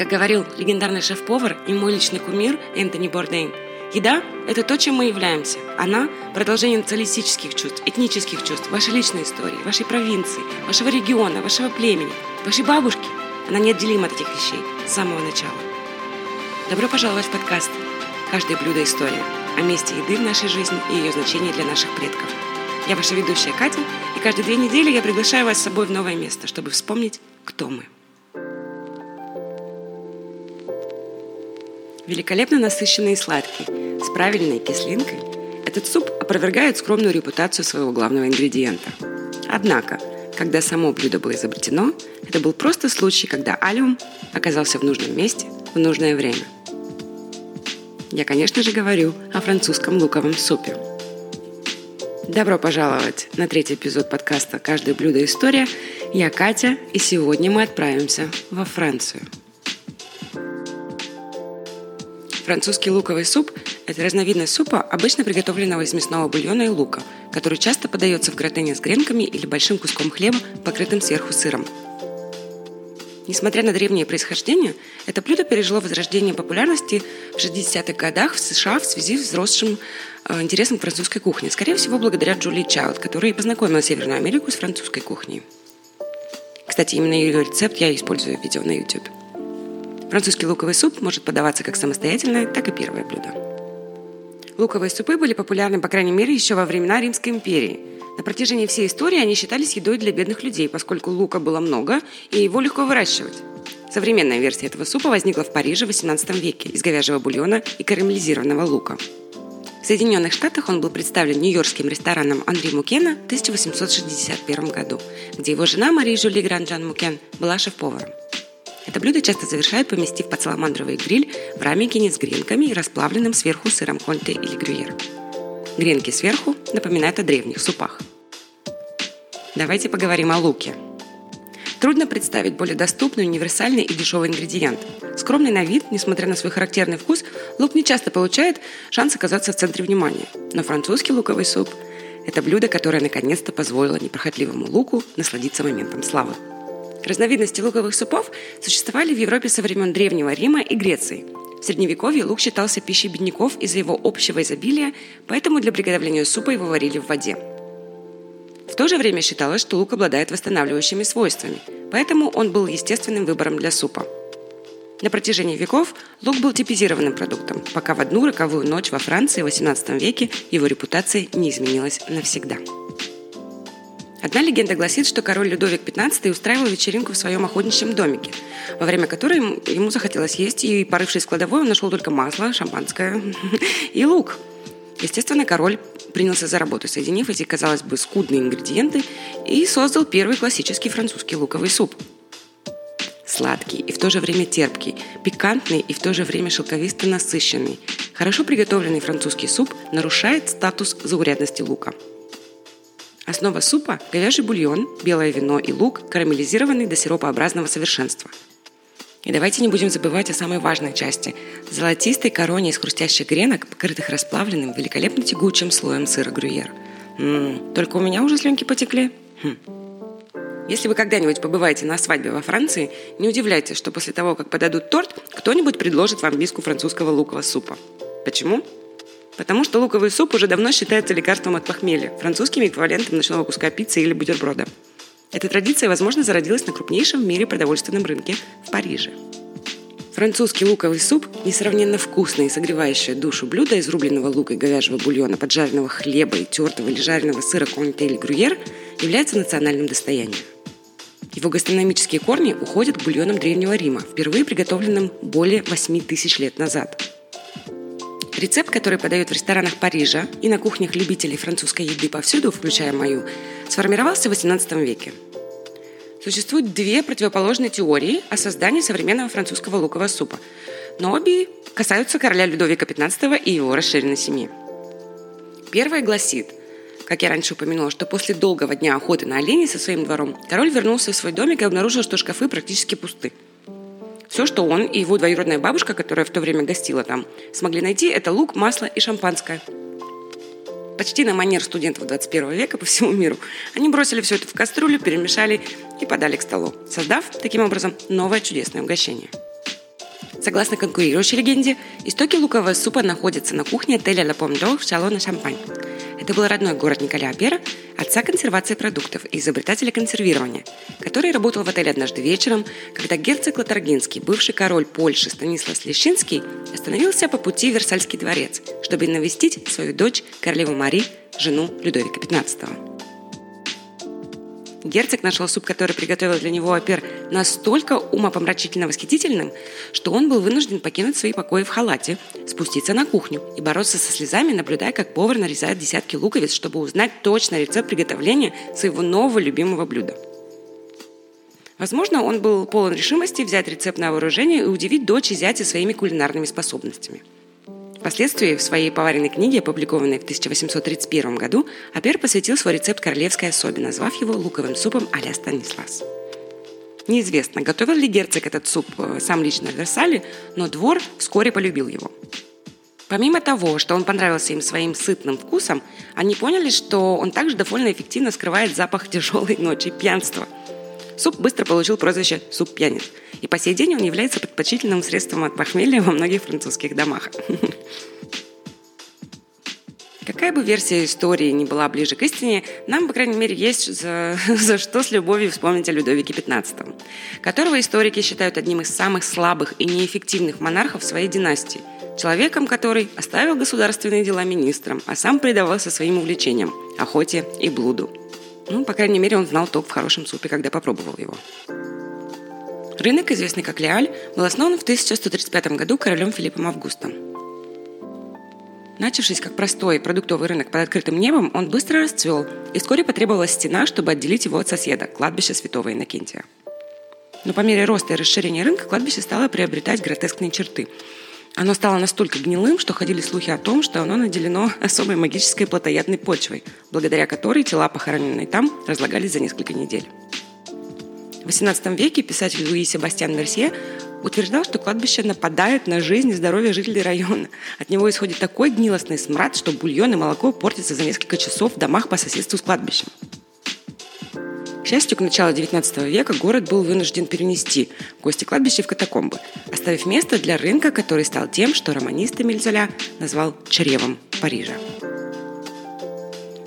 Как говорил легендарный шеф-повар и мой личный кумир Энтони Бордейн, еда – это то, чем мы являемся. Она – продолжение националистических чувств, этнических чувств, вашей личной истории, вашей провинции, вашего региона, вашего племени, вашей бабушки. Она неотделима от этих вещей с самого начала. Добро пожаловать в подкаст «Каждое блюдо – история» о месте еды в нашей жизни и ее значении для наших предков. Я ваша ведущая Катя, и каждые две недели я приглашаю вас с собой в новое место, чтобы вспомнить, кто мы. Великолепно насыщенный и сладкий, с правильной кислинкой, этот суп опровергает скромную репутацию своего главного ингредиента. Однако, когда само блюдо было изобретено, это был просто случай, когда алиум оказался в нужном месте в нужное время. Я, конечно же, говорю о французском луковом супе. Добро пожаловать на третий эпизод подкаста «Каждое блюдо – история». Я Катя, и сегодня мы отправимся во Францию – Французский луковый суп – это разновидность супа, обычно приготовленного из мясного бульона и лука, который часто подается в гратене с гренками или большим куском хлеба, покрытым сверху сыром. Несмотря на древнее происхождение, это блюдо пережило возрождение популярности в 60-х годах в США в связи с взросшим э, интересом к французской кухне. Скорее всего, благодаря Джулии Чайлд, которая познакомила Северную Америку с французской кухней. Кстати, именно ее рецепт я использую в видео на YouTube. Французский луковый суп может подаваться как самостоятельное, так и первое блюдо. Луковые супы были популярны, по крайней мере, еще во времена Римской империи. На протяжении всей истории они считались едой для бедных людей, поскольку лука было много и его легко выращивать. Современная версия этого супа возникла в Париже в XVIII веке из говяжьего бульона и карамелизированного лука. В Соединенных Штатах он был представлен нью-йоркским рестораном Анри Мукена в 1861 году, где его жена Мари Жюли Гранджан Мукен была шеф-поваром. Это блюдо часто завершают, поместив под саламандровый гриль в рамикине с гренками и расплавленным сверху сыром конте или грюйер. Гренки сверху напоминают о древних супах. Давайте поговорим о луке. Трудно представить более доступный, универсальный и дешевый ингредиент. Скромный на вид, несмотря на свой характерный вкус, лук не часто получает шанс оказаться в центре внимания. Но французский луковый суп – это блюдо, которое наконец-то позволило неприхотливому луку насладиться моментом славы. Разновидности луковых супов существовали в Европе со времен Древнего Рима и Греции. В Средневековье лук считался пищей бедняков из-за его общего изобилия, поэтому для приготовления супа его варили в воде. В то же время считалось, что лук обладает восстанавливающими свойствами, поэтому он был естественным выбором для супа. На протяжении веков лук был типизированным продуктом, пока в одну роковую ночь во Франции в XVIII веке его репутация не изменилась навсегда. Одна легенда гласит, что король Людовик XV устраивал вечеринку в своем охотничьем домике, во время которой ему захотелось есть, и, порывшись в кладовой, он нашел только масло, шампанское и лук. Естественно, король принялся за работу, соединив эти, казалось бы, скудные ингредиенты, и создал первый классический французский луковый суп. Сладкий и в то же время терпкий, пикантный и в то же время шелковисто насыщенный. Хорошо приготовленный французский суп нарушает статус заурядности лука – Основа супа – говяжий бульон, белое вино и лук, карамелизированный до сиропообразного совершенства. И давайте не будем забывать о самой важной части – золотистой короне из хрустящих гренок, покрытых расплавленным, великолепно тягучим слоем сыра грюйер. М-м, только у меня уже слюнки потекли. Хм. Если вы когда-нибудь побываете на свадьбе во Франции, не удивляйтесь, что после того, как подадут торт, кто-нибудь предложит вам миску французского лукового супа. Почему? Потому что луковый суп уже давно считается лекарством от похмелья, французским эквивалентом ночного куска пиццы или бутерброда. Эта традиция, возможно, зародилась на крупнейшем в мире продовольственном рынке в Париже. Французский луковый суп – несравненно вкусное и согревающее душу блюдо из рубленого лука и говяжьего бульона, поджаренного хлеба и тертого или жареного сыра конте или грюйер – является национальным достоянием. Его гастрономические корни уходят к бульонам Древнего Рима, впервые приготовленным более 8 тысяч лет назад – Рецепт, который подают в ресторанах Парижа и на кухнях любителей французской еды повсюду, включая мою, сформировался в XVIII веке. Существуют две противоположные теории о создании современного французского лукового супа, но обе касаются короля Людовика XV и его расширенной семьи. Первая гласит, как я раньше упомянула, что после долгого дня охоты на оленей со своим двором король вернулся в свой домик и обнаружил, что шкафы практически пусты – все, что он и его двоюродная бабушка, которая в то время гостила там, смогли найти, это лук, масло и шампанское. Почти на манер студентов 21 века по всему миру. Они бросили все это в кастрюлю, перемешали и подали к столу, создав таким образом новое чудесное угощение. Согласно конкурирующей легенде, истоки лукового супа находятся на кухне отеля «Ла Помдор» в Шалона Шампань. Это был родной город Николя Апера, отца консервации продуктов и изобретателя консервирования, который работал в отеле однажды вечером, когда герцог Латаргинский, бывший король Польши Станислав Лещинский, остановился по пути в Версальский дворец, чтобы навестить свою дочь, королеву Мари, жену Людовика XV. Герцог нашел суп, который приготовил для него опер, настолько умопомрачительно восхитительным, что он был вынужден покинуть свои покои в халате, спуститься на кухню и бороться со слезами, наблюдая, как повар нарезает десятки луковиц, чтобы узнать точно рецепт приготовления своего нового любимого блюда. Возможно, он был полон решимости взять рецепт на вооружение и удивить дочь и зятя своими кулинарными способностями – Впоследствии в своей поваренной книге, опубликованной в 1831 году, Апер посвятил свой рецепт королевской особе, назвав его луковым супом а-ля Станислас. Неизвестно, готовил ли герцог этот суп э, сам лично в Версале, но двор вскоре полюбил его. Помимо того, что он понравился им своим сытным вкусом, они поняли, что он также довольно эффективно скрывает запах тяжелой ночи пьянства. Суп быстро получил прозвище «суп пьяниц», и по сей день он является предпочтительным средством от похмелья во многих французских домах. Какая бы версия истории ни была ближе к истине, нам, по крайней мере, есть за, за что с любовью вспомнить о Людовике XV, которого историки считают одним из самых слабых и неэффективных монархов своей династии, человеком, который оставил государственные дела министром, а сам предавался своим увлечениям – охоте и блуду. Ну, по крайней мере, он знал топ в хорошем супе, когда попробовал его. Рынок, известный как Леаль, был основан в 1135 году королем Филиппом Августом. Начавшись как простой продуктовый рынок под открытым небом, он быстро расцвел, и вскоре потребовалась стена, чтобы отделить его от соседа, кладбища святого Иннокентия. Но по мере роста и расширения рынка кладбище стало приобретать гротескные черты. Оно стало настолько гнилым, что ходили слухи о том, что оно наделено особой магической плотоядной почвой, благодаря которой тела, похороненные там, разлагались за несколько недель. В XVIII веке писатель Луи Себастьян Мерсье утверждал, что кладбище нападает на жизнь и здоровье жителей района. От него исходит такой гнилостный смрад, что бульон и молоко портятся за несколько часов в домах по соседству с кладбищем. Счастью, к началу XIX века город был вынужден перенести гости кладбища в катакомбы, оставив место для рынка, который стал тем, что романист Эмиль Золя назвал «чревом Парижа».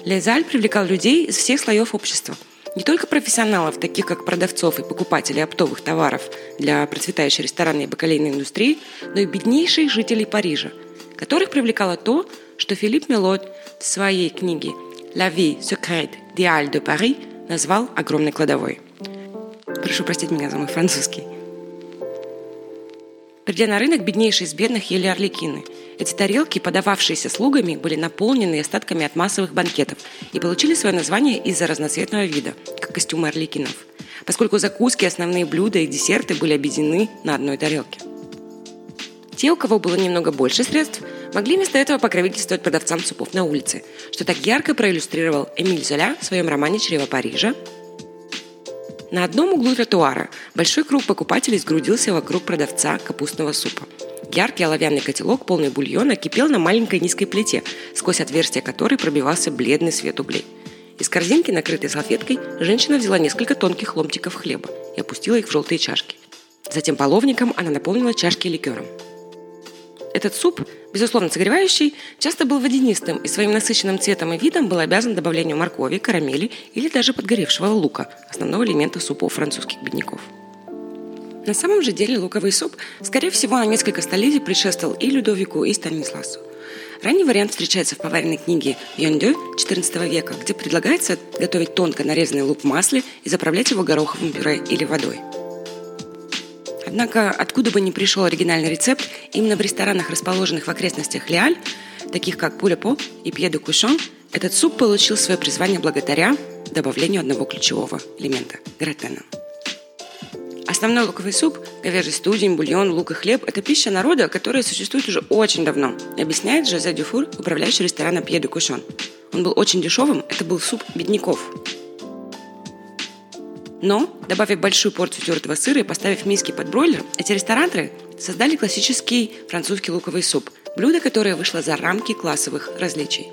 Лезаль привлекал людей из всех слоев общества – не только профессионалов, таких как продавцов и покупателей оптовых товаров для процветающей ресторанной и бакалейной индустрии, но и беднейших жителей Парижа, которых привлекало то, что Филипп Мелот в своей книге «La vie secrète des de Paris» назвал огромной кладовой. Прошу простить меня за мой французский. Придя на рынок, беднейшие из бедных ели орликины. Эти тарелки, подававшиеся слугами, были наполнены остатками от массовых банкетов и получили свое название из-за разноцветного вида, как костюмы орликинов, поскольку закуски, основные блюда и десерты были объединены на одной тарелке. Те, у кого было немного больше средств, могли вместо этого покровительствовать продавцам супов на улице, что так ярко проиллюстрировал Эмиль Золя в своем романе «Чрево Парижа», на одном углу тротуара большой круг покупателей сгрудился вокруг продавца капустного супа. Яркий оловянный котелок, полный бульона, кипел на маленькой низкой плите, сквозь отверстие которой пробивался бледный свет углей. Из корзинки, накрытой салфеткой, женщина взяла несколько тонких ломтиков хлеба и опустила их в желтые чашки. Затем половником она наполнила чашки ликером. Этот суп, безусловно согревающий, часто был водянистым и своим насыщенным цветом и видом был обязан добавлению моркови, карамели или даже подгоревшего лука, основного элемента супов французских бедняков. На самом же деле луковый суп, скорее всего, на несколько столетий предшествовал и Людовику, и Станисласу. Ранний вариант встречается в поваренной книге Йондё XIV века, где предлагается готовить тонко нарезанный лук в масле и заправлять его гороховым пюре или водой – Однако, откуда бы ни пришел оригинальный рецепт, именно в ресторанах, расположенных в окрестностях Лиаль, таких как Пулепо и Пье де Кушон, этот суп получил свое призвание благодаря добавлению одного ключевого элемента – гратена. Основной луковый суп, говяжий студень, бульон, лук и хлеб – это пища народа, которая существует уже очень давно, объясняет Жозе Дюфур, управляющий рестораном Пье де Кушон. Он был очень дешевым, это был суп бедняков – но, добавив большую порцию тертого сыра и поставив миски под бройлер, эти рестораторы создали классический французский луковый суп, блюдо, которое вышло за рамки классовых различий.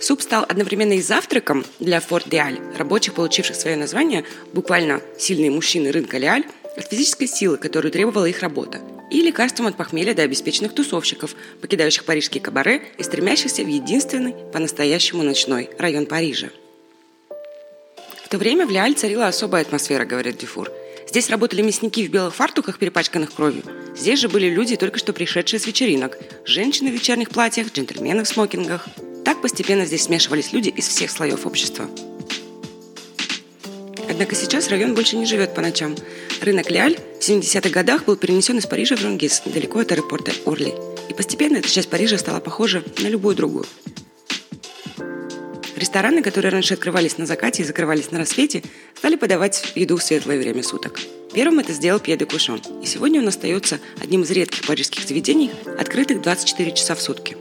Суп стал одновременно и завтраком для Форт Диаль, рабочих, получивших свое название, буквально сильные мужчины рынка Лиаль, от физической силы, которую требовала их работа, и лекарством от похмелья до обеспеченных тусовщиков, покидающих парижские кабаре и стремящихся в единственный, по-настоящему ночной район Парижа. В то время в Лиаль царила особая атмосфера, говорит Дюфур. Здесь работали мясники в белых фартуках, перепачканных кровью. Здесь же были люди, только что пришедшие с вечеринок. Женщины в вечерних платьях, джентльмены в смокингах. Так постепенно здесь смешивались люди из всех слоев общества. Однако сейчас район больше не живет по ночам. Рынок Лиаль в 70-х годах был перенесен из Парижа в Рунгис, недалеко от аэропорта Орли. И постепенно эта часть Парижа стала похожа на любую другую. Рестораны, которые раньше открывались на закате и закрывались на рассвете, стали подавать еду в светлое время суток. Первым это сделал Пье де Кушон, и сегодня он остается одним из редких парижских заведений, открытых 24 часа в сутки.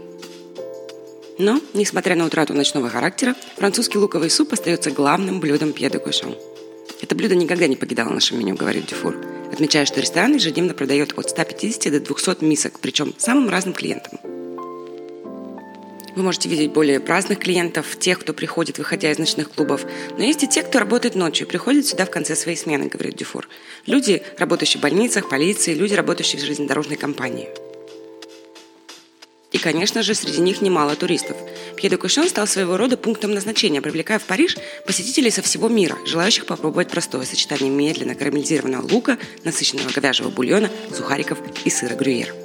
Но, несмотря на утрату ночного характера, французский луковый суп остается главным блюдом Пье де Кушон. Это блюдо никогда не покидало наше меню, говорит Дюфур, отмечая, что ресторан ежедневно продает от 150 до 200 мисок, причем самым разным клиентам. Вы можете видеть более праздных клиентов, тех, кто приходит, выходя из ночных клубов. Но есть и те, кто работает ночью приходит сюда в конце своей смены, говорит Дюфур. Люди, работающие в больницах, полиции, люди, работающие в железнодорожной компании. И, конечно же, среди них немало туристов. Пье де Кушон стал своего рода пунктом назначения, привлекая в Париж посетителей со всего мира, желающих попробовать простое сочетание медленно карамелизированного лука, насыщенного говяжьего бульона, сухариков и сыра грюйер.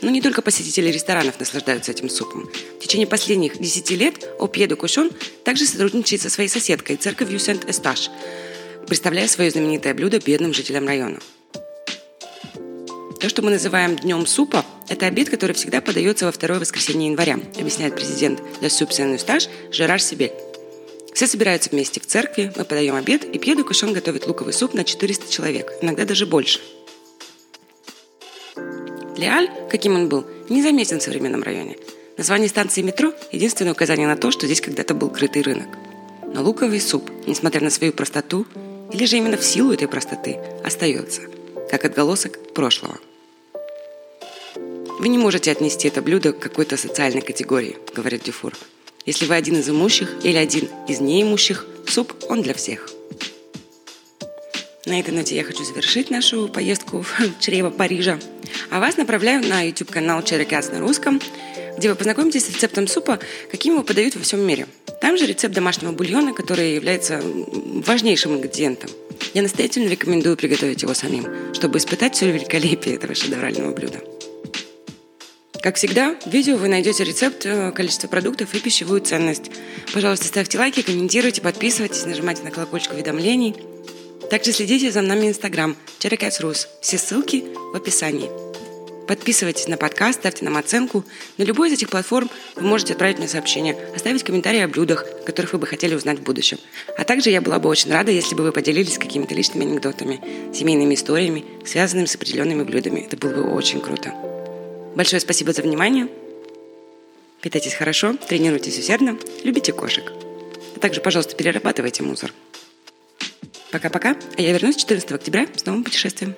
Но не только посетители ресторанов наслаждаются этим супом. В течение последних 10 лет Опье де Кушон также сотрудничает со своей соседкой, церковью Сент-Эсташ, представляя свое знаменитое блюдо бедным жителям района. То, что мы называем днем супа, это обед, который всегда подается во второе воскресенье января, объясняет президент для Суп Сен-Эсташ Жерар Сибель. Все собираются вместе в церкви, мы подаем обед, и Пье де Кушон готовит луковый суп на 400 человек, иногда даже больше – Леаль, каким он был, не заметен в современном районе. Название станции метро – единственное указание на то, что здесь когда-то был крытый рынок. Но луковый суп, несмотря на свою простоту, или же именно в силу этой простоты, остается, как отголосок прошлого. Вы не можете отнести это блюдо к какой-то социальной категории, говорит Дюфур. Если вы один из имущих или один из неимущих, суп он для всех – на этой ноте я хочу завершить нашу поездку в чрево Парижа. А вас направляю на YouTube-канал Черекас на русском, где вы познакомитесь с рецептом супа, каким его подают во всем мире. Там же рецепт домашнего бульона, который является важнейшим ингредиентом. Я настоятельно рекомендую приготовить его самим, чтобы испытать все великолепие этого шедеврального блюда. Как всегда, в видео вы найдете рецепт, э, количество продуктов и пищевую ценность. Пожалуйста, ставьте лайки, комментируйте, подписывайтесь, нажимайте на колокольчик уведомлений – также следите за нами в Инстаграм Черекats Все ссылки в описании. Подписывайтесь на подкаст, ставьте нам оценку. На любой из этих платформ вы можете отправить мне сообщение, оставить комментарии о блюдах, которых вы бы хотели узнать в будущем. А также я была бы очень рада, если бы вы поделились какими-то личными анекдотами, семейными историями, связанными с определенными блюдами. Это было бы очень круто. Большое спасибо за внимание. Питайтесь хорошо, тренируйтесь усердно, любите кошек. А также, пожалуйста, перерабатывайте мусор. Пока-пока, а я вернусь 14 октября с новым путешествием.